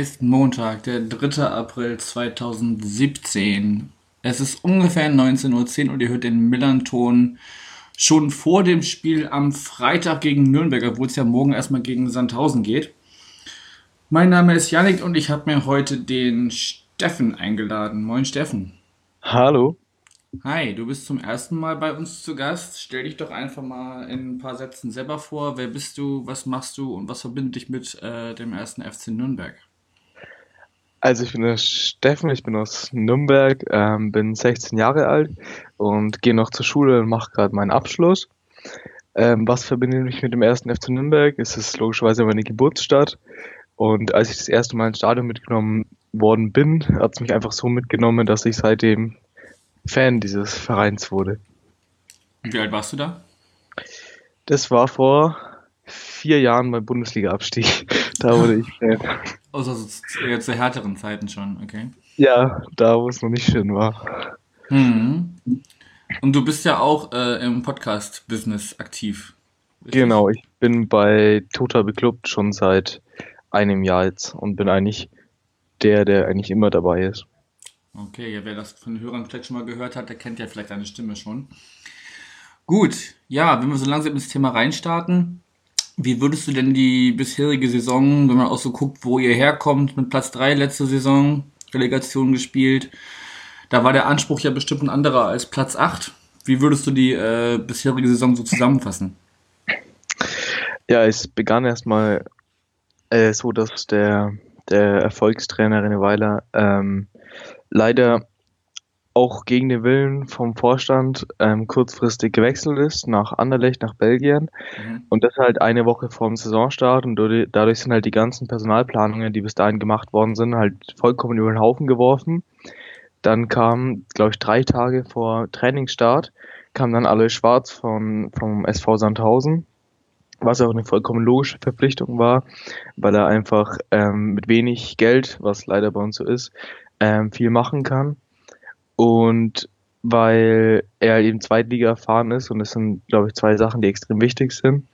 ist Montag, der 3. April 2017. Es ist ungefähr 19.10 Uhr und ihr hört den Millanton schon vor dem Spiel am Freitag gegen Nürnberg, obwohl es ja morgen erstmal gegen Sandhausen geht. Mein Name ist Janik und ich habe mir heute den Steffen eingeladen. Moin Steffen. Hallo. Hi, du bist zum ersten Mal bei uns zu Gast. Stell dich doch einfach mal in ein paar Sätzen selber vor. Wer bist du, was machst du und was verbindet dich mit äh, dem ersten FC Nürnberg? Also ich bin der Steffen, ich bin aus Nürnberg, ähm, bin 16 Jahre alt und gehe noch zur Schule und mache gerade meinen Abschluss. Ähm, was verbindet mich mit dem ersten FC Nürnberg? Es ist logischerweise meine Geburtsstadt. Und als ich das erste Mal ins Stadion mitgenommen worden bin, hat es mich einfach so mitgenommen, dass ich seitdem Fan dieses Vereins wurde. Wie alt warst du da? Das war vor vier Jahren beim Bundesliga-Abstieg. Da wurde ich Fan. Also eher zu härteren Zeiten schon, okay. Ja, da wo es noch nicht schön war. Mhm. Und du bist ja auch äh, im Podcast-Business aktiv. Richtig? Genau, ich bin bei Total Beklubbt schon seit einem Jahr jetzt und bin eigentlich der, der eigentlich immer dabei ist. Okay, ja, wer das von den Hörern vielleicht schon mal gehört hat, der kennt ja vielleicht deine Stimme schon. Gut, ja, wenn wir so langsam ins Thema reinstarten, wie würdest du denn die bisherige Saison, wenn man auch so guckt, wo ihr herkommt, mit Platz 3 letzte Saison, Relegation gespielt, da war der Anspruch ja bestimmt ein anderer als Platz 8. Wie würdest du die äh, bisherige Saison so zusammenfassen? Ja, es begann erstmal äh, so, dass der, der Erfolgstrainer René Weiler ähm, leider auch gegen den Willen vom Vorstand ähm, kurzfristig gewechselt ist nach Anderlecht, nach Belgien. Mhm. Und das halt eine Woche vor dem Saisonstart. Und dadurch sind halt die ganzen Personalplanungen, die bis dahin gemacht worden sind, halt vollkommen über den Haufen geworfen. Dann kam, glaube ich, drei Tage vor Trainingsstart, kam dann alle Schwarz von, vom SV Sandhausen was auch eine vollkommen logische Verpflichtung war, weil er einfach ähm, mit wenig Geld, was leider bei uns so ist, ähm, viel machen kann. Und weil er eben Zweitliga erfahren ist und das sind, glaube ich, zwei Sachen, die extrem wichtig sind.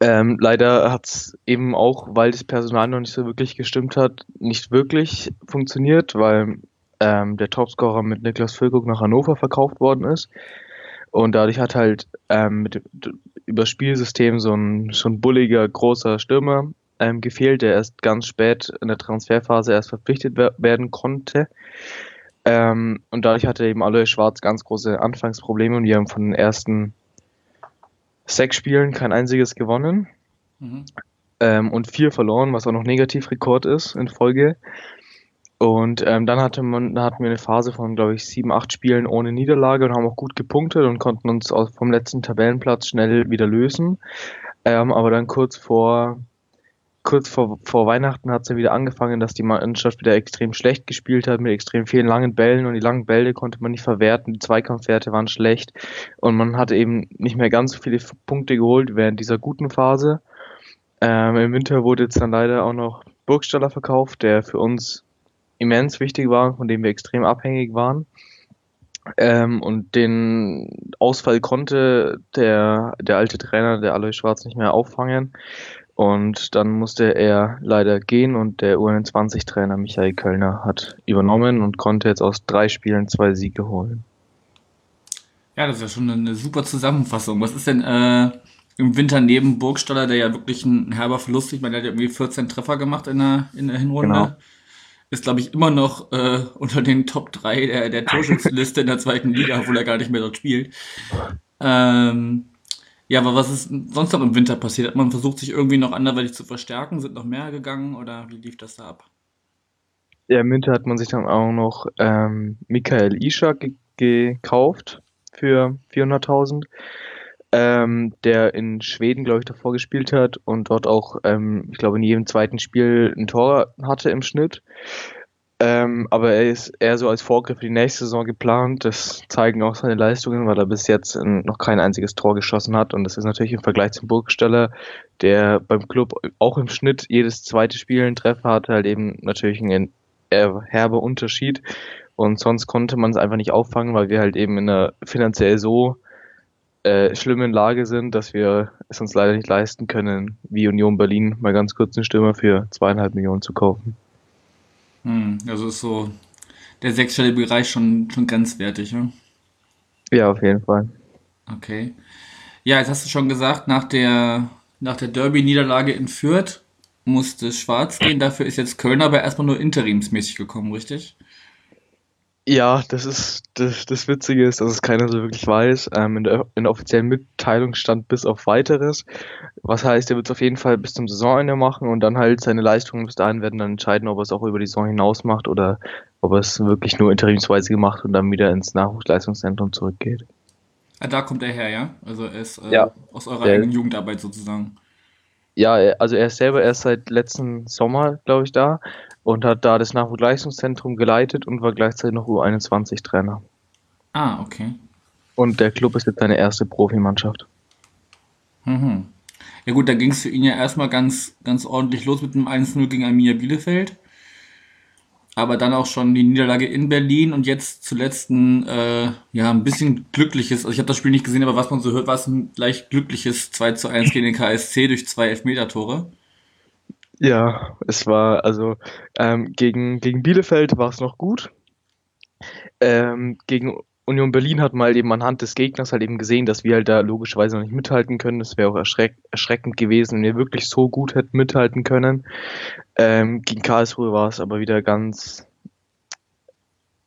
Ähm, leider hat es eben auch, weil das Personal noch nicht so wirklich gestimmt hat, nicht wirklich funktioniert, weil ähm, der Topscorer mit Niklas Füllkrug nach Hannover verkauft worden ist. Und dadurch hat halt ähm, mit, über Spielsystem so ein schon bulliger, großer Stürmer ähm, gefehlt, der erst ganz spät in der Transferphase erst verpflichtet werden konnte. Ähm, und dadurch hatte eben alle Schwarz ganz große Anfangsprobleme und wir haben von den ersten sechs Spielen kein einziges gewonnen. Mhm. Ähm, und vier verloren, was auch noch Negativrekord ist in Folge. Und ähm, dann hatte man, da hatten wir eine Phase von, glaube ich, sieben, acht Spielen ohne Niederlage und haben auch gut gepunktet und konnten uns vom letzten Tabellenplatz schnell wieder lösen. Ähm, aber dann kurz vor, kurz vor, vor Weihnachten hat es ja wieder angefangen, dass die Mannschaft wieder extrem schlecht gespielt hat mit extrem vielen langen Bällen und die langen Bälle konnte man nicht verwerten, die Zweikampfwerte waren schlecht und man hatte eben nicht mehr ganz so viele Punkte geholt während dieser guten Phase. Ähm, Im Winter wurde jetzt dann leider auch noch Burgstaller verkauft, der für uns immens wichtig war, von dem wir extrem abhängig waren. Ähm, und den Ausfall konnte der, der alte Trainer, der Alois Schwarz, nicht mehr auffangen. Und dann musste er leider gehen und der U21-Trainer Michael Kölner hat übernommen und konnte jetzt aus drei Spielen zwei Siege holen. Ja, das ist ja schon eine super Zusammenfassung. Was ist denn äh, im Winter neben Burgstaller, der ja wirklich ein herber Verlust, ich meine, der hat ja irgendwie 14 Treffer gemacht in der, in der Hinrunde. Genau ist, glaube ich, immer noch äh, unter den Top 3 der, der Torschützenliste in der zweiten Liga, obwohl er gar nicht mehr dort spielt. Ähm, ja, aber was ist sonst noch im Winter passiert? Hat man versucht, sich irgendwie noch anderweitig zu verstärken? Sind noch mehr gegangen oder wie lief das da ab? Ja, im Winter hat man sich dann auch noch ähm, Michael Isha gekauft für 400.000 ähm, der in Schweden, glaube ich, davor gespielt hat und dort auch, ähm, ich glaube, in jedem zweiten Spiel ein Tor hatte im Schnitt. Ähm, aber er ist eher so als Vorgriff für die nächste Saison geplant. Das zeigen auch seine Leistungen, weil er bis jetzt noch kein einziges Tor geschossen hat. Und das ist natürlich im Vergleich zum Burgsteller, der beim Club auch im Schnitt jedes zweite Spiel einen Treffer hatte, halt eben natürlich ein herber Unterschied. Und sonst konnte man es einfach nicht auffangen, weil wir halt eben in einer finanziell so äh, schlimmen Lage sind, dass wir es uns leider nicht leisten können, wie Union Berlin mal ganz kurz einen Stürmer für zweieinhalb Millionen zu kaufen. Hm, also ist so der sechsstellige Bereich schon, schon grenzwertig, ne? Ja, auf jeden Fall. Okay. Ja, jetzt hast du schon gesagt, nach der, nach der Derby-Niederlage in Fürth musste Schwarz gehen. Dafür ist jetzt Köln aber erstmal nur interimsmäßig gekommen, richtig? Ja, das ist das, das Witzige ist, dass es keiner so wirklich weiß. Ähm, in, der, in der offiziellen Mitteilung stand bis auf weiteres. Was heißt, er wird es auf jeden Fall bis zum Saisonende machen und dann halt seine Leistungen bis dahin werden dann entscheiden, ob er es auch über die Saison hinaus macht oder ob er es wirklich nur interimsweise gemacht und dann wieder ins Nachwuchsleistungszentrum zurückgeht. Ah, da kommt er her, ja? Also er ist äh, Ja. aus eurer eigenen Jugendarbeit sozusagen. Ja, also er ist selber erst seit letzten Sommer, glaube ich, da und hat da das Nachwuchsleistungszentrum geleitet und war gleichzeitig noch U21-Trainer. Ah, okay. Und der Club ist jetzt seine erste Profimannschaft. Mhm. Ja gut, da ging es für ihn ja erstmal ganz, ganz ordentlich los mit einem 1-0 gegen Arminia Bielefeld. Aber dann auch schon die Niederlage in Berlin und jetzt zuletzt ein, äh, ja, ein bisschen glückliches, also ich habe das Spiel nicht gesehen, aber was man so hört, war es ein leicht glückliches 2 zu 1 gegen den KSC durch zwei Elfmeter-Tore. Ja, es war also ähm, gegen, gegen Bielefeld war es noch gut. Ähm, gegen Union Berlin hat man halt eben anhand des Gegners halt eben gesehen, dass wir halt da logischerweise noch nicht mithalten können. Das wäre auch erschreck erschreckend gewesen, wenn wir wirklich so gut hätten mithalten können. Ähm, gegen Karlsruhe war es aber wieder ganz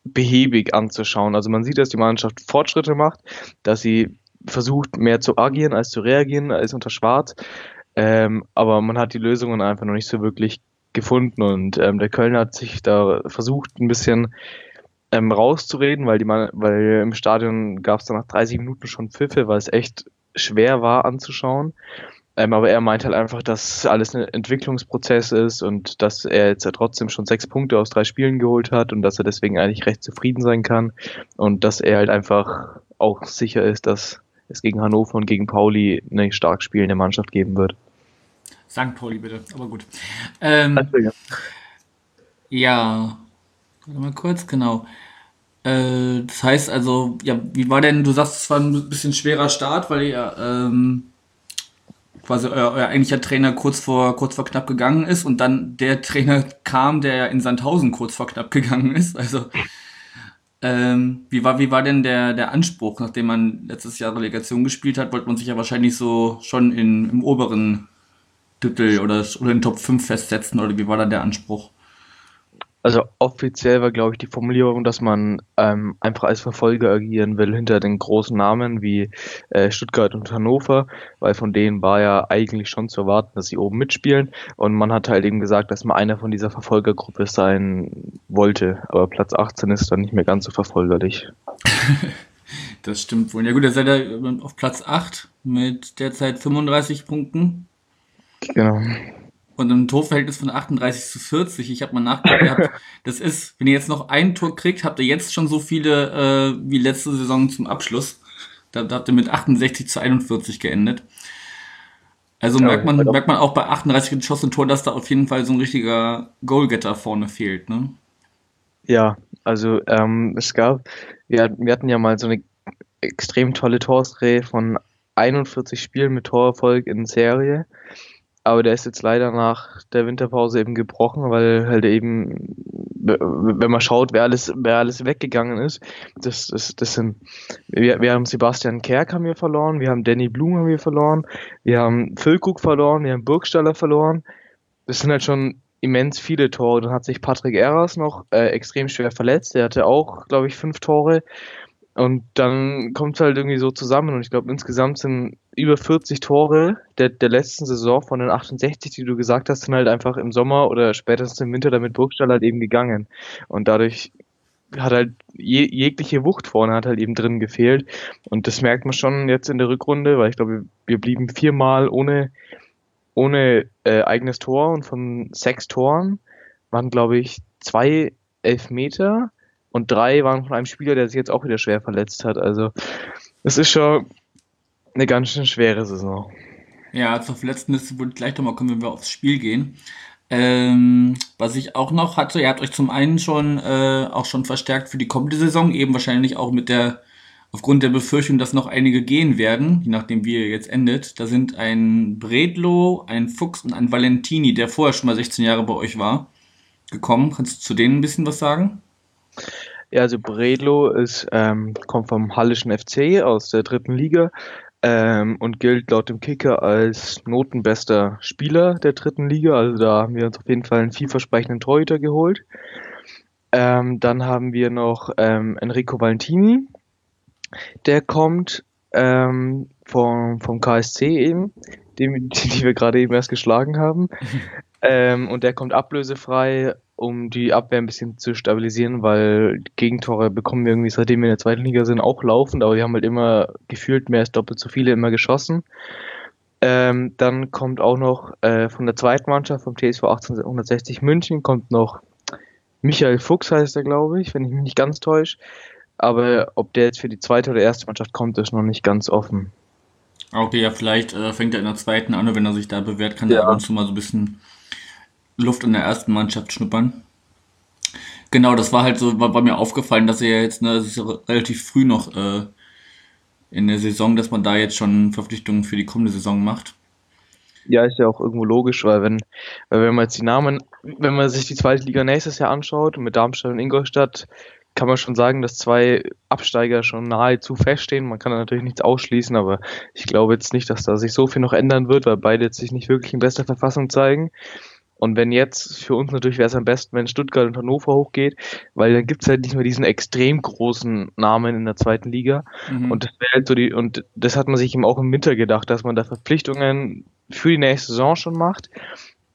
behäbig anzuschauen. Also man sieht, dass die Mannschaft Fortschritte macht, dass sie versucht mehr zu agieren als zu reagieren als unter Schwarz. Ähm, aber man hat die Lösungen einfach noch nicht so wirklich gefunden und ähm, der Kölner hat sich da versucht ein bisschen ähm, rauszureden, weil die man, weil im Stadion gab es dann nach 30 Minuten schon Pfiffe, weil es echt schwer war anzuschauen. Ähm, aber er meint halt einfach, dass alles ein Entwicklungsprozess ist und dass er jetzt ja trotzdem schon sechs Punkte aus drei Spielen geholt hat und dass er deswegen eigentlich recht zufrieden sein kann und dass er halt einfach auch sicher ist, dass es gegen Hannover und gegen Pauli eine stark spielende Mannschaft geben wird. St. Pauli bitte, aber gut. Ähm, ja, warte mal kurz, genau. Äh, das heißt also, ja, wie war denn, du sagst, es war ein bisschen schwerer Start, weil ihr ähm, quasi euer, euer eigentlicher Trainer kurz vor, kurz vor knapp gegangen ist und dann der Trainer kam, der ja in Sandhausen kurz vor knapp gegangen ist. Also, ähm, wie war, wie war denn der, der Anspruch, nachdem man letztes Jahr Relegation gespielt hat, wollte man sich ja wahrscheinlich so schon in, im oberen Drittel oder, oder in Top 5 festsetzen oder wie war da der Anspruch? Also offiziell war, glaube ich, die Formulierung, dass man ähm, einfach als Verfolger agieren will hinter den großen Namen wie äh, Stuttgart und Hannover, weil von denen war ja eigentlich schon zu erwarten, dass sie oben mitspielen. Und man hat halt eben gesagt, dass man einer von dieser Verfolgergruppe sein wollte. Aber Platz 18 ist dann nicht mehr ganz so verfolgerlich. Das stimmt wohl. Ja gut, ihr seid ja auf Platz 8 mit derzeit 35 Punkten Genau. und einem Torverhältnis von 38 zu 40. Ich habe mal nachgedacht, das ist, wenn ihr jetzt noch ein Tor kriegt, habt ihr jetzt schon so viele äh, wie letzte Saison zum Abschluss. Da, da habt ihr mit 68 zu 41 geendet. Also Ja, merkt man, genau. merkt man auch bei 38 geschossenen Toren, dass da auf jeden Fall so ein richtiger Goalgetter vorne fehlt, ne? Ja, also ähm, es gab, wir, wir hatten ja mal so eine extrem tolle Torserie von 41 Spielen mit Torerfolg in Serie. Aber der ist jetzt leider nach der Winterpause eben gebrochen, weil halt eben, wenn man schaut, wer alles, wer alles weggegangen ist, das, das, das sind, wir, wir haben Sebastian Kerk haben wir verloren, wir haben Danny Blum haben wir verloren, wir haben Füllkrug verloren, wir haben Burgstaller verloren. Das sind halt schon immens viele Tore. Dann hat sich Patrick Eras noch äh, extrem schwer verletzt. Der hatte auch, glaube ich, fünf Tore. Und dann kommt es halt irgendwie so zusammen. Und ich glaube, insgesamt sind über 40 Tore der, der letzten Saison von den 68, die du gesagt hast, sind halt einfach im Sommer oder spätestens im Winter damit Burgstall halt eben gegangen. Und dadurch hat halt je, jegliche Wucht vorne hat halt eben drin gefehlt. Und das merkt man schon jetzt in der Rückrunde, weil ich glaube, wir blieben viermal ohne, ohne äh, eigenes Tor und von sechs Toren waren, glaube ich, zwei Elfmeter und drei waren von einem Spieler, der sich jetzt auch wieder schwer verletzt hat. Also es ist schon eine ganz schön schwere Saison. Ja, zur Verletztenliste würde ich gleich nochmal kommen, wenn wir aufs Spiel gehen. Ähm, was ich auch noch hatte, ihr habt euch zum einen schon äh, auch schon verstärkt für die kommende Saison, eben wahrscheinlich auch mit der aufgrund der Befürchtung, dass noch einige gehen werden, je nachdem wie ihr jetzt endet. Da sind ein Bredlo, ein Fuchs und ein Valentini, der vorher schon mal 16 Jahre bei euch war, gekommen. Kannst du zu denen ein bisschen was sagen? Ja, also Bredlo ist, ähm, kommt vom Hallischen FC aus der dritten Liga ähm, und gilt laut dem Kicker als notenbester Spieler der dritten Liga. Also da haben wir uns auf jeden Fall einen vielversprechenden Torhüter geholt. Ähm, dann haben wir noch ähm, Enrico Valentini, der kommt ähm, vom, vom KSC eben, den, die wir gerade eben erst geschlagen haben. ähm, und der kommt ablösefrei, um die Abwehr ein bisschen zu stabilisieren, weil Gegentore bekommen wir irgendwie, seitdem wir in der zweiten Liga sind, auch laufend, aber wir haben halt immer gefühlt mehr als doppelt so viele immer geschossen. Ähm, dann kommt auch noch äh, von der zweiten Mannschaft, vom TSV 1860 München, kommt noch Michael Fuchs heißt er, glaube ich, wenn ich mich nicht ganz täusche. Aber ob der jetzt für die zweite oder erste Mannschaft kommt, ist noch nicht ganz offen. Okay, ja, vielleicht äh, fängt er in der zweiten an und wenn er sich da bewährt, kann ja. er ab und zu mal so ein bisschen Luft in der ersten Mannschaft schnuppern. Genau, das war halt so, war, war mir aufgefallen, dass er jetzt, ne, das ist ja relativ früh noch äh, in der Saison, dass man da jetzt schon Verpflichtungen für die kommende Saison macht. Ja, ist ja auch irgendwo logisch, weil wenn, weil wenn man jetzt die Namen, wenn man sich die zweite Liga nächstes Jahr anschaut, mit Darmstadt und Ingolstadt, kann man schon sagen, dass zwei Absteiger schon nahezu feststehen. Man kann da natürlich nichts ausschließen, aber ich glaube jetzt nicht, dass da sich so viel noch ändern wird, weil beide jetzt sich nicht wirklich in bester Verfassung zeigen. Und wenn jetzt, für uns natürlich wäre es am besten, wenn Stuttgart und Hannover hochgeht, weil dann gibt es halt nicht mehr diesen extrem großen Namen in der zweiten Liga. Mhm. Und das wäre halt so die, und das hat man sich eben auch im Winter gedacht, dass man da Verpflichtungen für die nächste Saison schon macht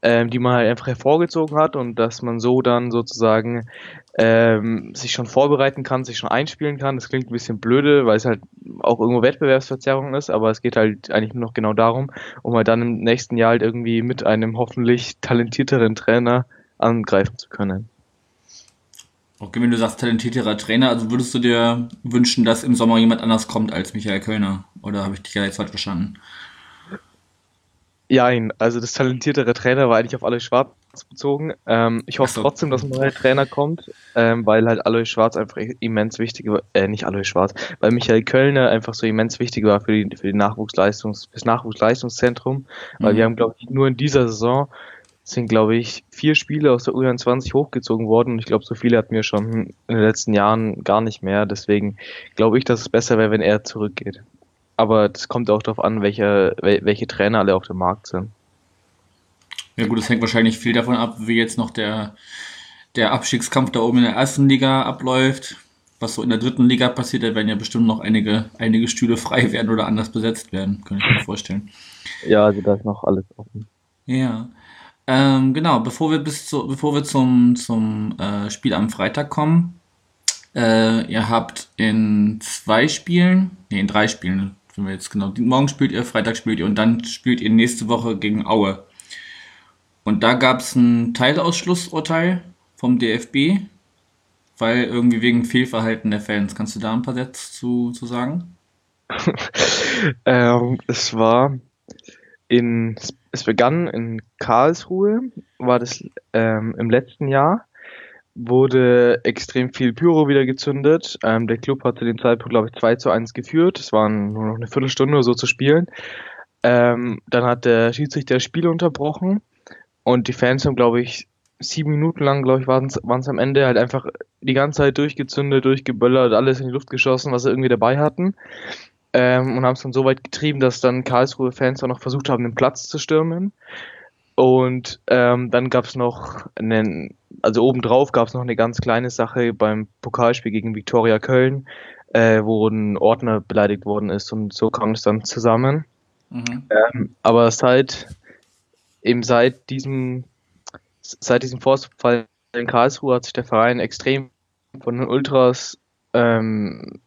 ähm, die man halt einfach hervorgezogen hat und dass man so dann sozusagen ähm, sich schon vorbereiten kann, sich schon einspielen kann. Das klingt ein bisschen blöde, weil es halt auch irgendwo Wettbewerbsverzerrung ist, aber es geht halt eigentlich nur noch genau darum, um halt dann im nächsten Jahr halt irgendwie mit einem hoffentlich talentierteren Trainer angreifen zu können. Okay, wenn du sagst talentierterer Trainer, also würdest du dir wünschen, dass im Sommer jemand anders kommt als Michael Kölner? Oder habe ich dich ja jetzt falsch verstanden? Ja, also das talentiertere Trainer war eigentlich auf Alois Schwarz bezogen. Ähm, ich hoffe so. trotzdem, dass ein neuer Trainer kommt, ähm, weil halt Alois Schwarz einfach immens wichtig war, äh, nicht Alois Schwarz, weil Michael Kölner einfach so immens wichtig war für die, für die Nachwuchsleistungs, fürs Nachwuchsleistungszentrum, weil mhm. wir haben, glaube ich, nur in dieser Saison sind, glaube ich, vier Spiele aus der U21 hochgezogen worden und ich glaube, so viele hatten wir schon in den letzten Jahren gar nicht mehr. Deswegen glaube ich, dass es besser wäre, wenn er zurückgeht. Aber das kommt auch darauf an, welche, welche Trainer alle auf dem Markt sind. Ja gut, es hängt wahrscheinlich viel davon ab, wie jetzt noch der, der Abstiegskampf da oben in der ersten Liga abläuft. Was so in der dritten Liga passiert, da werden ja bestimmt noch einige, einige Stühle frei werden oder anders besetzt werden, kann ich mir vorstellen. Ja, also da ist noch alles offen. Ja. Ähm, genau, bevor wir bis zu, bevor wir zum, zum äh, Spiel am Freitag kommen, äh, ihr habt in zwei Spielen, nee, in drei Spielen, wenn wir jetzt genau, morgen spielt ihr, Freitag spielt ihr und dann spielt ihr nächste Woche gegen Aue. Und da gab es ein Teilausschlussurteil vom DFB, weil irgendwie wegen Fehlverhalten der Fans. Kannst du da ein paar Sätze zu, zu sagen? ähm, es war in, es begann in Karlsruhe, war das ähm, im letzten Jahr wurde extrem viel Pyro wieder gezündet. Ähm, der Club hat zu dem Zeitpunkt, glaube ich, 2 zu 1 geführt. Es waren nur noch eine Viertelstunde oder so zu spielen. Ähm, dann hat der Schiedsrichter das Spiel unterbrochen und die Fans haben, glaube ich, sieben Minuten lang, glaube ich, waren es am Ende halt einfach die ganze Zeit durchgezündet, durchgeböllert, alles in die Luft geschossen, was sie irgendwie dabei hatten. Ähm, und haben es dann so weit getrieben, dass dann Karlsruhe-Fans auch noch versucht haben, den Platz zu stürmen. Und ähm, dann gab es noch einen, also obendrauf gab es noch eine ganz kleine Sache beim Pokalspiel gegen Viktoria Köln, äh, wo ein Ordner beleidigt worden ist und so kam es dann zusammen. Mhm. Ähm, aber seit eben seit diesem seit diesem Vorfall in Karlsruhe hat sich der Verein extrem von den Ultras ähm,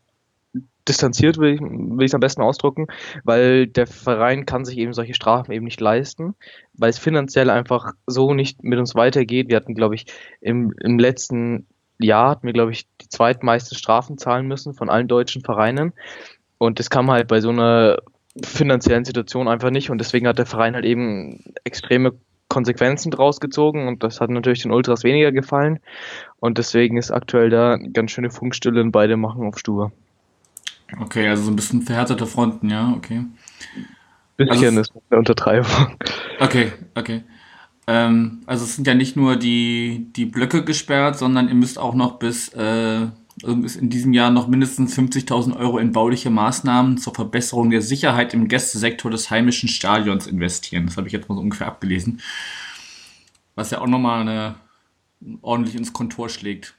distanziert, will ich, will es am besten ausdrücken, weil der Verein kann sich eben solche Strafen eben nicht leisten, weil es finanziell einfach so nicht mit uns weitergeht. Wir hatten, glaube ich, im, im letzten Jahr hatten wir, glaube ich, die zweitmeisten Strafen zahlen müssen von allen deutschen Vereinen. Und das kam halt bei so einer finanziellen Situation einfach nicht. Und deswegen hat der Verein halt eben extreme Konsequenzen draus gezogen und das hat natürlich den Ultras weniger gefallen. Und deswegen ist aktuell da eine ganz schöne Funkstille und beide machen auf Stur. Okay, also so ein bisschen verhärtete Fronten, ja, okay. Bisschen also, ist eine Untertreibung. Okay, okay. Ähm, also es sind ja nicht nur die, die Blöcke gesperrt, sondern ihr müsst auch noch bis äh, in diesem Jahr noch mindestens 50.000 Euro in bauliche Maßnahmen zur Verbesserung der Sicherheit im Gästesektor des heimischen Stadions investieren. Das habe ich jetzt mal so ungefähr abgelesen. Was ja auch nochmal eine, ordentlich ins Kontor schlägt.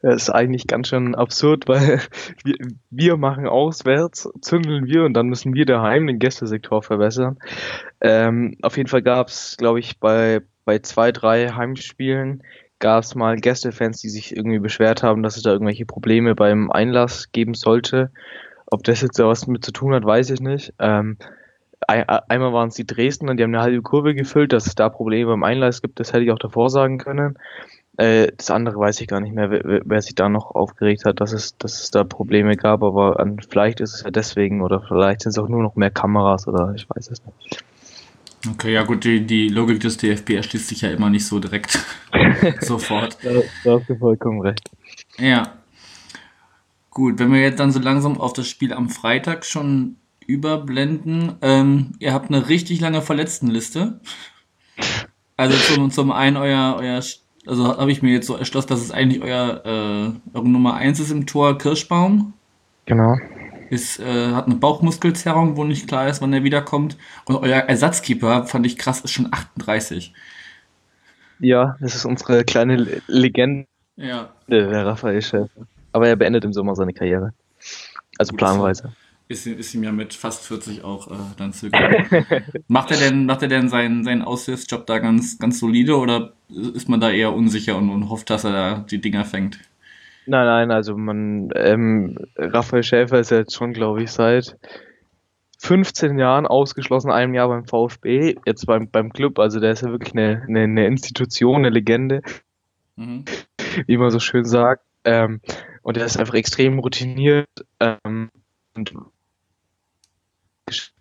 Das ist eigentlich ganz schön absurd, weil wir, wir machen auswärts, zündeln wir und dann müssen wir daheim den Gästesektor verbessern. Ähm, auf jeden Fall gab es, glaube ich, bei, bei zwei, drei Heimspielen gab es mal Gästefans, die sich irgendwie beschwert haben, dass es da irgendwelche Probleme beim Einlass geben sollte. Ob das jetzt da was mit zu tun hat, weiß ich nicht. Ähm, einmal waren es die Dresden und die haben eine halbe Kurve gefüllt, dass es da Probleme beim Einlass gibt, das hätte ich auch davor sagen können. Äh, das andere weiß ich gar nicht mehr, wer, wer, sich da noch aufgeregt hat, dass es, dass es da Probleme gab, aber an, vielleicht ist es ja deswegen oder vielleicht sind es auch nur noch mehr Kameras oder ich weiß es nicht. Okay, ja gut, die, die Logik des DFB erschließt sich ja immer nicht so direkt sofort. Da, da hast du vollkommen recht. Ja. Gut, wenn wir jetzt dann so langsam auf das Spiel am Freitag schon überblenden, ähm, ihr habt eine richtig lange Verletztenliste. Also zum, zum einen euer, euer also habe ich mir jetzt so erschlossen, dass es eigentlich euer äh, eure Nummer 1 ist im Tor Kirschbaum. Genau ist, äh, hat eine Bauchmuskelzerrung, wo nicht klar ist, wann er wiederkommt. Und euer Ersatzkeeper, fand ich krass, ist schon 38. Ja, das ist unsere kleine Legende, ja. der Raphael Schäfer. Aber er beendet im Sommer seine Karriere. Also planweise. Ist, ist ihm ja mit fast 40 auch äh, dann zögern. macht er denn, macht er denn seinen, seinen Aushilfsjob da ganz, ganz solide oder ist man da eher unsicher und, und hofft, dass er da die Dinger fängt? Nein, nein, also man, ähm, Raphael Schäfer ist jetzt schon, glaube ich, seit 15 Jahren ausgeschlossen, einem Jahr beim VfB, jetzt beim, beim Club, also der ist ja wirklich eine, eine, eine Institution, eine Legende, mhm. wie man so schön sagt. Ähm, und er ist einfach extrem routiniert ähm, und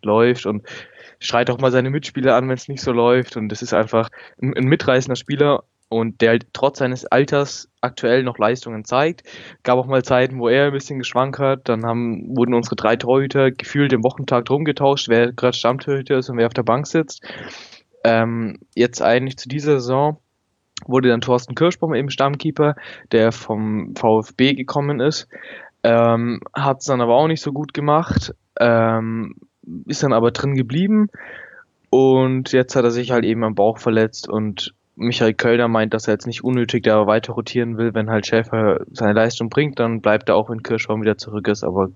läuft und schreit auch mal seine Mitspieler an, wenn es nicht so läuft. Und das ist einfach ein, ein mitreißender Spieler und der halt trotz seines Alters aktuell noch Leistungen zeigt. Gab auch mal Zeiten, wo er ein bisschen geschwankt hat. Dann haben, wurden unsere drei Torhüter gefühlt im Wochentag drum getauscht, wer gerade Stammtorhüter ist und wer auf der Bank sitzt. Ähm, jetzt eigentlich zu dieser Saison wurde dann Thorsten Kirschbaum eben Stammkeeper, der vom VfB gekommen ist. Ähm, hat es dann aber auch nicht so gut gemacht. Ähm, ist dann aber drin geblieben. Und jetzt hat er sich halt eben am Bauch verletzt und Michael Kölner meint, dass er jetzt nicht unnötig da weiter rotieren will. Wenn halt Schäfer seine Leistung bringt, dann bleibt er auch, wenn Kirschbaum wieder zurück ist. Aber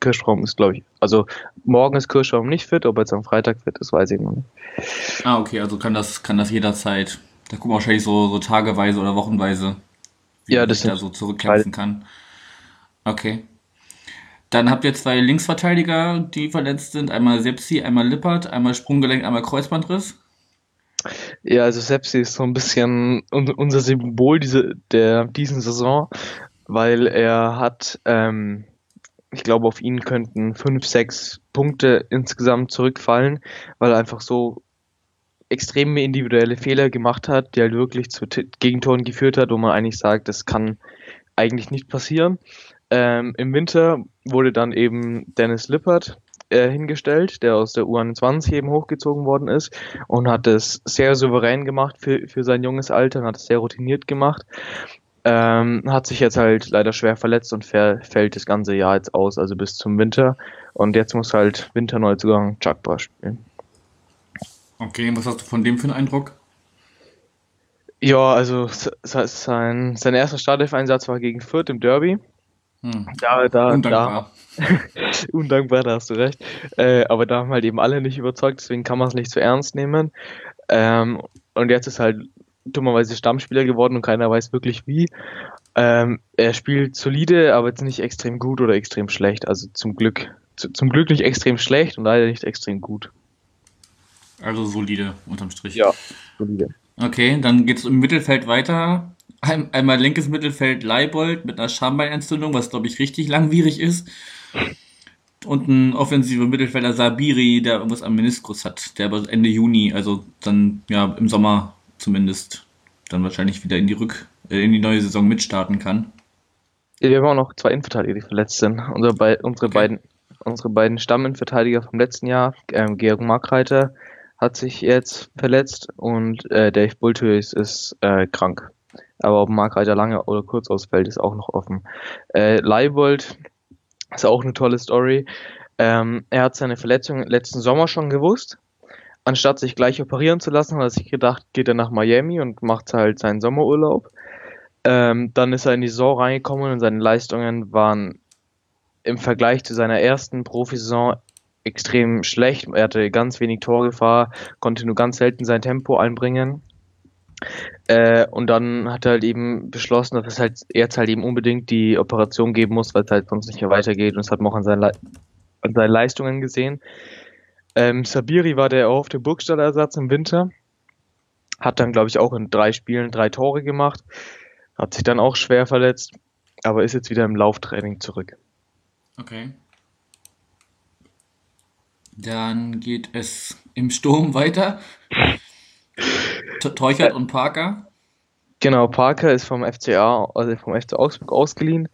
Kirschbaum ist, glaube ich, also morgen ist Kirschbaum nicht fit, ob er jetzt am Freitag fit ist, weiß ich noch nicht. Ah, okay, also kann das, kann das jederzeit. Da gucken wir wahrscheinlich so, so tageweise oder wochenweise, wie ja, das da so zurückkämpfen kann. Okay. Dann habt ihr zwei Linksverteidiger, die verletzt sind. Einmal Sepsi, einmal Lippert, einmal Sprunggelenk, einmal Kreuzbandriss. Ja, also Sepsi ist so ein bisschen unser Symbol diese, der diesen Saison, weil er hat, ähm, ich glaube, auf ihn könnten fünf, sechs Punkte insgesamt zurückfallen, weil er einfach so extreme individuelle Fehler gemacht hat, die halt wirklich zu Gegentoren geführt hat, wo man eigentlich sagt, das kann eigentlich nicht passieren. Ähm, Im Winter wurde dann eben Dennis Lippert äh, hingestellt, der aus der U21 eben hochgezogen worden ist und hat es sehr souverän gemacht für, für sein junges Alter und hat es sehr routiniert gemacht. Ähm, hat sich jetzt halt leider schwer verletzt und fällt das ganze Jahr jetzt aus, also bis zum Winter. Und jetzt muss halt Winterneuzugang Chakba spielen. Okay, was hast du von dem für einen Eindruck? Ja, also sein, sein erster Startelf-Einsatz war gegen Fürth im Derby. Hm. Da, da, Undankbar. Da, undankbar, da hast du recht. Äh, aber da haben halt eben alle nicht überzeugt, deswegen kann man es nicht zu ernst nehmen. Ähm, und jetzt ist halt dummerweise Stammspieler geworden und keiner weiß wirklich wie. Ähm, er spielt solide, aber jetzt nicht extrem gut oder extrem schlecht. Also zum Glück, zu, zum Glück nicht extrem schlecht und leider nicht extrem gut. Also solide unterm Strich. Ja, solide. Okay, dann geht es im Mittelfeld weiter. Ein, einmal linkes Mittelfeld Leibold mit einer Schambeinentzündung, was glaube ich richtig langwierig ist. und ein offensiver Mittelfelder Sabiri, der irgendwas am Meniskus hat, der aber Ende Juni, also dann ja im Sommer zumindest, dann wahrscheinlich wieder in die Rück, äh, in die neue Saison mitstarten kann. Wir haben auch noch zwei Innenverteidiger, die verletzt sind. Unsere, be unsere okay. beiden unsere beiden Stamminnenverteidiger vom letzten Jahr, ähm, Georg Markreiter, hat sich jetzt verletzt und äh, Dave Bulthuis ist äh, krank. Aber ob Markreiter lange oder kurz ausfällt, ist auch noch offen. Äh, Leibold ist auch eine tolle Story. Ähm, er hat seine Verletzung letzten Sommer schon gewusst. Anstatt sich gleich operieren zu lassen, hat er sich gedacht, geht er nach Miami und macht halt seinen Sommerurlaub. Ähm, dann ist er in die Saison reingekommen und seine Leistungen waren im Vergleich zu seiner ersten Profisaison extrem schlecht. Er hatte ganz wenig Torgefahr, konnte nur ganz selten sein Tempo einbringen. Äh, und dann hat er halt eben beschlossen, dass es halt jetzt halt eben unbedingt die Operation geben muss, weil es halt sonst nicht mehr weitergeht. Und das hat man auch an seinen, Le an seinen Leistungen gesehen. Ähm, Sabiri war der erhoffte Burgstaller-Ersatz im Winter. Hat dann, glaube ich, auch in drei Spielen drei Tore gemacht. Hat sich dann auch schwer verletzt, aber ist jetzt wieder im Lauftraining zurück. Okay. Dann geht es im Sturm weiter. Teuchert und Parker. Genau, Parker ist vom FCA, also vom FC Augsburg ausgeliehen,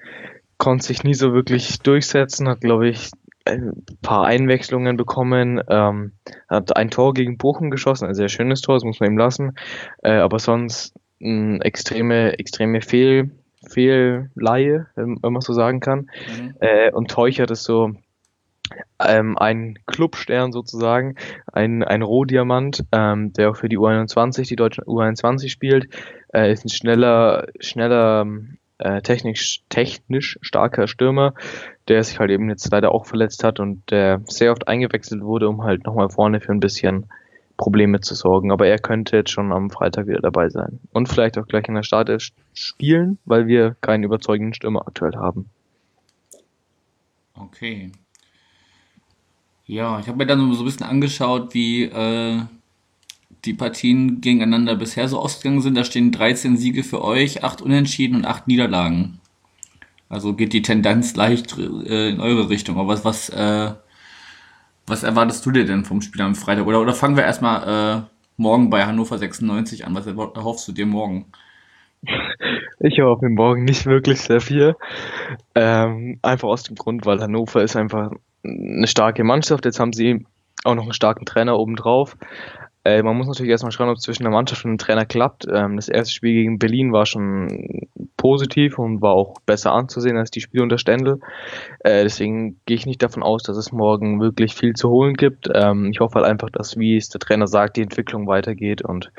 konnte sich nie so wirklich durchsetzen, hat glaube ich ein paar Einwechslungen bekommen, ähm, hat ein Tor gegen Bochum geschossen, ein sehr schönes Tor, das muss man ihm lassen, äh, aber sonst eine extreme, extreme Fehl, Fehlleihe, wenn man so sagen kann. Mhm. Äh, und Teuchert ist so ähm, ein Clubstern sozusagen, ein, ein Rohdiamant, ähm, der auch für die U21, die deutsche U21 spielt, äh, ist ein schneller, schneller, äh, technisch, technisch starker Stürmer, der sich halt eben jetzt leider auch verletzt hat und der sehr oft eingewechselt wurde, um halt nochmal vorne für ein bisschen Probleme zu sorgen. Aber er könnte jetzt schon am Freitag wieder dabei sein. Und vielleicht auch gleich in der Startelf spielen, weil wir keinen überzeugenden Stürmer aktuell haben. Okay. Ja, ich habe mir dann so ein bisschen angeschaut, wie äh, die Partien gegeneinander bisher so ausgegangen sind. Da stehen 13 Siege für euch, 8 Unentschieden und 8 Niederlagen. Also geht die Tendenz leicht äh, in eure Richtung. Aber was, was äh, was erwartest du dir denn vom Spiel am Freitag? Oder, oder fangen wir erstmal äh, morgen bei Hannover 96 an. Was erhoffst du dir morgen? Ich hoffe mir morgen nicht wirklich sehr viel. Ähm, einfach aus dem Grund, weil Hannover ist einfach eine starke Mannschaft. Jetzt haben sie auch noch einen starken Trainer obendrauf. Äh, man muss natürlich erstmal schauen, ob es zwischen der Mannschaft und dem Trainer klappt. Ähm, das erste Spiel gegen Berlin war schon positiv und war auch besser anzusehen als die Spiele unter Stendel. Äh, deswegen gehe ich nicht davon aus, dass es morgen wirklich viel zu holen gibt. Ähm, ich hoffe halt einfach, dass, wie es der Trainer sagt, die Entwicklung weitergeht und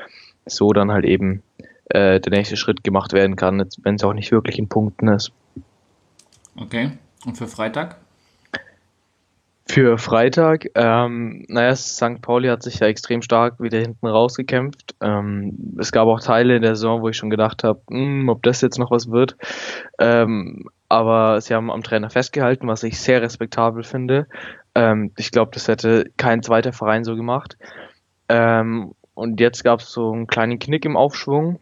so dann halt eben äh, der nächste Schritt gemacht werden kann, wenn es auch nicht wirklich in Punkten ist. Okay. Und für Freitag? Für Freitag, ähm, naja, St. Pauli hat sich ja extrem stark wieder hinten rausgekämpft. Ähm, es gab auch Teile in der Saison, wo ich schon gedacht habe, hm, ob das jetzt noch was wird. Ähm, aber sie haben am Trainer festgehalten, was ich sehr respektabel finde. Ähm, ich glaube, das hätte kein zweiter Verein so gemacht. Ähm, und jetzt gab es so einen kleinen Knick im Aufschwung,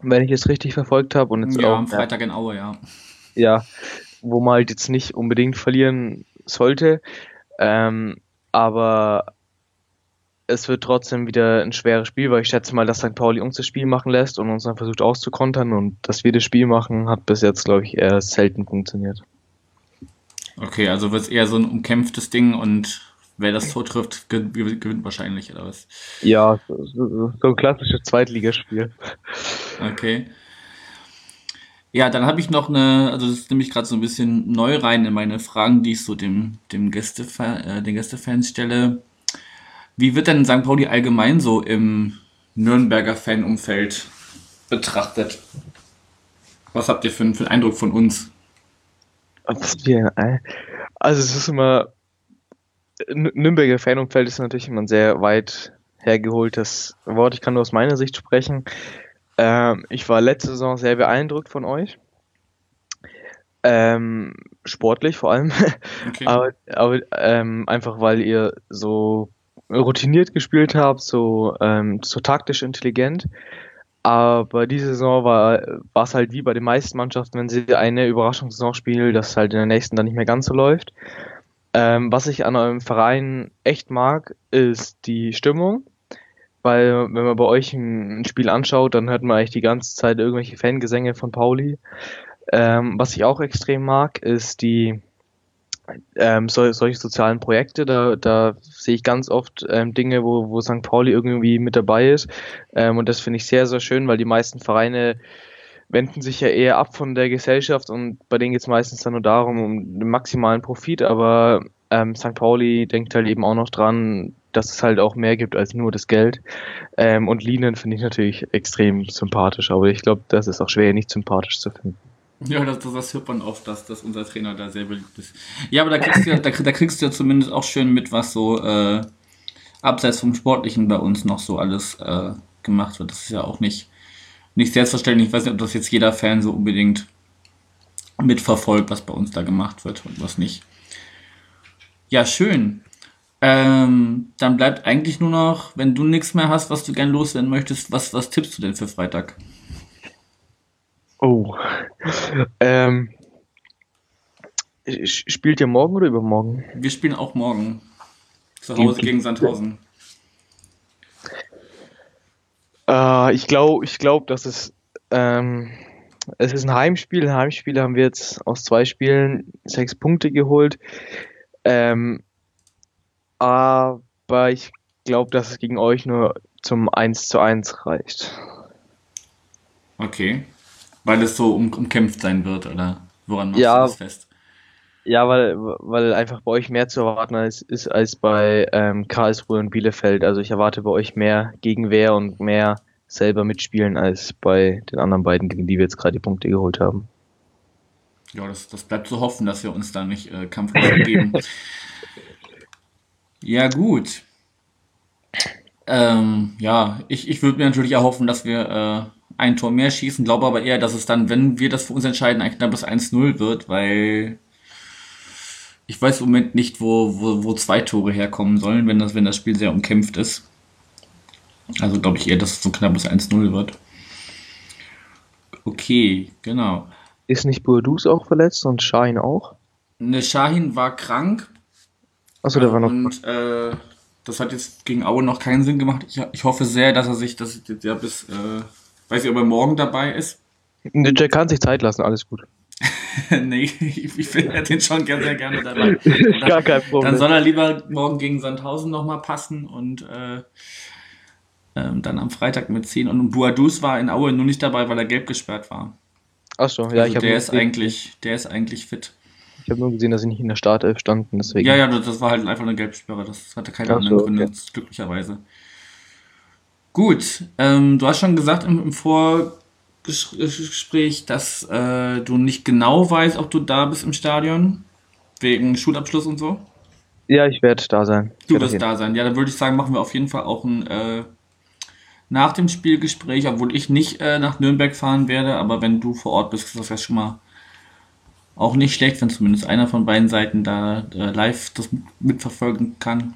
wenn ich es richtig verfolgt habe. ja, auch, am Freitag in Aue, ja. Ja, wo man halt jetzt nicht unbedingt verlieren sollte. Ähm, aber es wird trotzdem wieder ein schweres Spiel, weil ich schätze mal, dass St. Pauli uns das Spiel machen lässt und uns dann versucht auszukontern und dass wir das Spiel machen, hat bis jetzt, glaube ich, eher selten funktioniert. Okay, also wird es eher so ein umkämpftes Ding und wer das Tor trifft, gewinnt wahrscheinlich, oder was? Ja, so ein klassisches Zweitligaspiel. Okay. Ja, dann habe ich noch eine, also das nehme ich gerade so ein bisschen neu rein in meine Fragen, die ich so dem, dem Gästefan, äh, den Gästefans stelle. Wie wird denn St. Pauli allgemein so im Nürnberger Fanumfeld betrachtet? Was habt ihr für, für einen Eindruck von uns? Äh, also es ist immer, Nürnberger Fanumfeld ist natürlich immer ein sehr weit hergeholtes Wort. Ich kann nur aus meiner Sicht sprechen. Ähm, ich war letzte Saison sehr beeindruckt von euch. Ähm, sportlich vor allem. Okay. aber, aber ähm, einfach weil ihr so routiniert gespielt habt, so, ähm, so taktisch intelligent. Aber diese Saison war es halt wie bei den meisten Mannschaften, wenn sie eine Überraschungssaison spielen, dass halt in der nächsten dann nicht mehr ganz so läuft. Ähm, was ich an eurem Verein echt mag, ist die Stimmung. Weil, wenn man bei euch ein, Spiel anschaut, dann hört man eigentlich die ganze Zeit irgendwelche Fangesänge von Pauli. Ähm, was ich auch extrem mag, ist die ähm, sol solche sozialen Projekte. Da, da sehe ich ganz oft ähm, Dinge, wo, wo St. Pauli irgendwie mit dabei ist. Ähm, und das finde ich sehr, sehr schön, weil die meisten Vereine wenden sich ja eher ab von der Gesellschaft und bei denen geht es meistens dann nur darum, um den maximalen Profit, aber ähm, St. Pauli denkt halt eben auch noch dran, dass es halt auch mehr gibt als nur das Geld. Ähm, und Linen finde ich natürlich extrem sympathisch, aber ich glaube, das ist auch schwer, nicht sympathisch zu finden. Ja, das, das hört man oft, dass, dass unser Trainer da sehr beliebt ist. Ja, aber da kriegst du ja, da, da kriegst du ja zumindest auch schön mit, was so äh, abseits vom Sportlichen bei uns noch so alles äh, gemacht wird. Das ist ja auch nicht, nicht selbstverständlich. Ich weiß nicht, ob das jetzt jeder Fan so unbedingt mitverfolgt, was bei uns da gemacht wird und was nicht. Ja, schön. Ähm, dann bleibt eigentlich nur noch, wenn du nichts mehr hast, was du gern loswerden möchtest, was, was tippst du denn für Freitag? Oh. Ähm, spielt ihr morgen oder übermorgen? Wir spielen auch morgen. Zu Hause gegen Sandhausen. Äh, ich glaube, ich glaub, dass es, ähm, es ist ein Heimspiel. Ein Heimspiel haben wir jetzt aus zwei Spielen sechs Punkte geholt. Ähm, aber ich glaube, dass es gegen euch nur zum 1 zu 1 reicht. Okay. Weil es so um, umkämpft sein wird, oder woran machst ja, du das fest? Ja, weil, weil einfach bei euch mehr zu erwarten ist, ist als bei ähm, Karlsruhe und Bielefeld. Also ich erwarte bei euch mehr Gegenwehr und mehr selber mitspielen als bei den anderen beiden, gegen die wir jetzt gerade die Punkte geholt haben. Ja, das, das bleibt zu hoffen, dass wir uns da nicht äh, kampflos geben. ja, gut. Ähm, ja, ich, ich würde mir natürlich erhoffen, dass wir äh, ein Tor mehr schießen, glaube aber eher, dass es dann, wenn wir das für uns entscheiden, ein knappes 1-0 wird, weil ich weiß im Moment nicht, wo, wo, wo zwei Tore herkommen sollen, wenn das, wenn das Spiel sehr umkämpft ist. Also glaube ich eher, dass es so knappes 1-0 wird. Okay, genau. Ist nicht Bourdous auch verletzt und Shahin auch? Ne, Shahin war krank. Achso, der war noch. Und äh, das hat jetzt gegen Aue noch keinen Sinn gemacht. Ich, ich hoffe sehr, dass er sich, dass der bis äh, Weiß ich, ob er morgen dabei ist? Der kann sich Zeit lassen, alles gut. nee, ich, ich finde den schon sehr, sehr gerne dabei. Dann, Gar kein Problem. Dann soll er lieber morgen gegen Sandhausen nochmal passen und äh, ähm, dann am Freitag mitziehen. Und Buadus war in Aue nur nicht dabei, weil er gelb gesperrt war. Achso, ja, also ich der ist gesehen. eigentlich, Der ist eigentlich fit. Ich habe nur gesehen, dass sie nicht in der Startelf standen, deswegen. Ja, ja, das war halt einfach eine Gelbsperre. Das hatte keine Ach anderen so, Gründe, okay. glücklicherweise. Gut, ähm, du hast schon gesagt im, im Vorgespräch, dass äh, du nicht genau weißt, ob du da bist im Stadion, wegen Schulabschluss und so. Ja, ich werde da sein. Du wirst da sein. Ja, dann würde ich sagen, machen wir auf jeden Fall auch ein äh, nach dem Spielgespräch, obwohl ich nicht äh, nach Nürnberg fahren werde, aber wenn du vor Ort bist, ist das ja schon mal auch nicht schlecht, wenn zumindest einer von beiden Seiten da äh, live das mitverfolgen kann.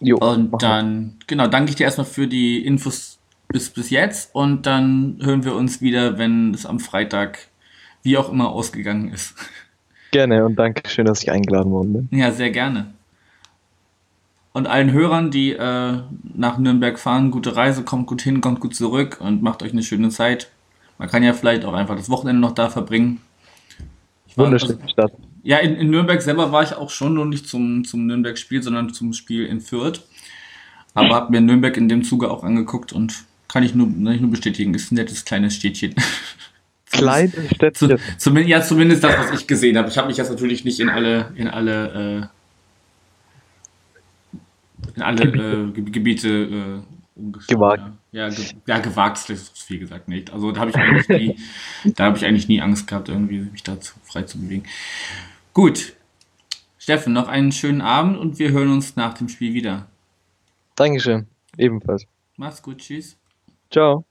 Jo, und dann, genau, danke ich dir erstmal für die Infos bis, bis jetzt und dann hören wir uns wieder, wenn es am Freitag wie auch immer ausgegangen ist. Gerne und danke schön, dass ich eingeladen worden bin. Ja, sehr gerne. Und allen Hörern, die äh, nach Nürnberg fahren, gute Reise, kommt gut hin, kommt gut zurück und macht euch eine schöne Zeit. Man kann ja vielleicht auch einfach das Wochenende noch da verbringen. Wunderschöne also, Stadt. Ja, in, in, Nürnberg selber war ich auch schon, nur nicht zum, zum Nürnberg-Spiel, sondern zum Spiel in Fürth. Aber habe mir Nürnberg in dem Zuge auch angeguckt und kann ich nur, nicht nur bestätigen, ist ein nettes kleines Städtchen. Kleines Städtchen. Zumindest, ja, zumindest das, was ich gesehen habe. Ich habe mich jetzt natürlich nicht in alle, in alle, äh, in alle Gebiete, äh, Gebiete äh, umgeschaut. Gewagt. Ja, ja, ge ja gewagt, das ist viel gesagt nicht. Also da habe ich eigentlich nie, da habe ich eigentlich nie Angst gehabt, irgendwie mich dazu frei zu bewegen. Gut. Steffen, noch einen schönen Abend und wir hören uns nach dem Spiel wieder. Dankeschön. Ebenfalls. Mach's gut. Tschüss. Ciao.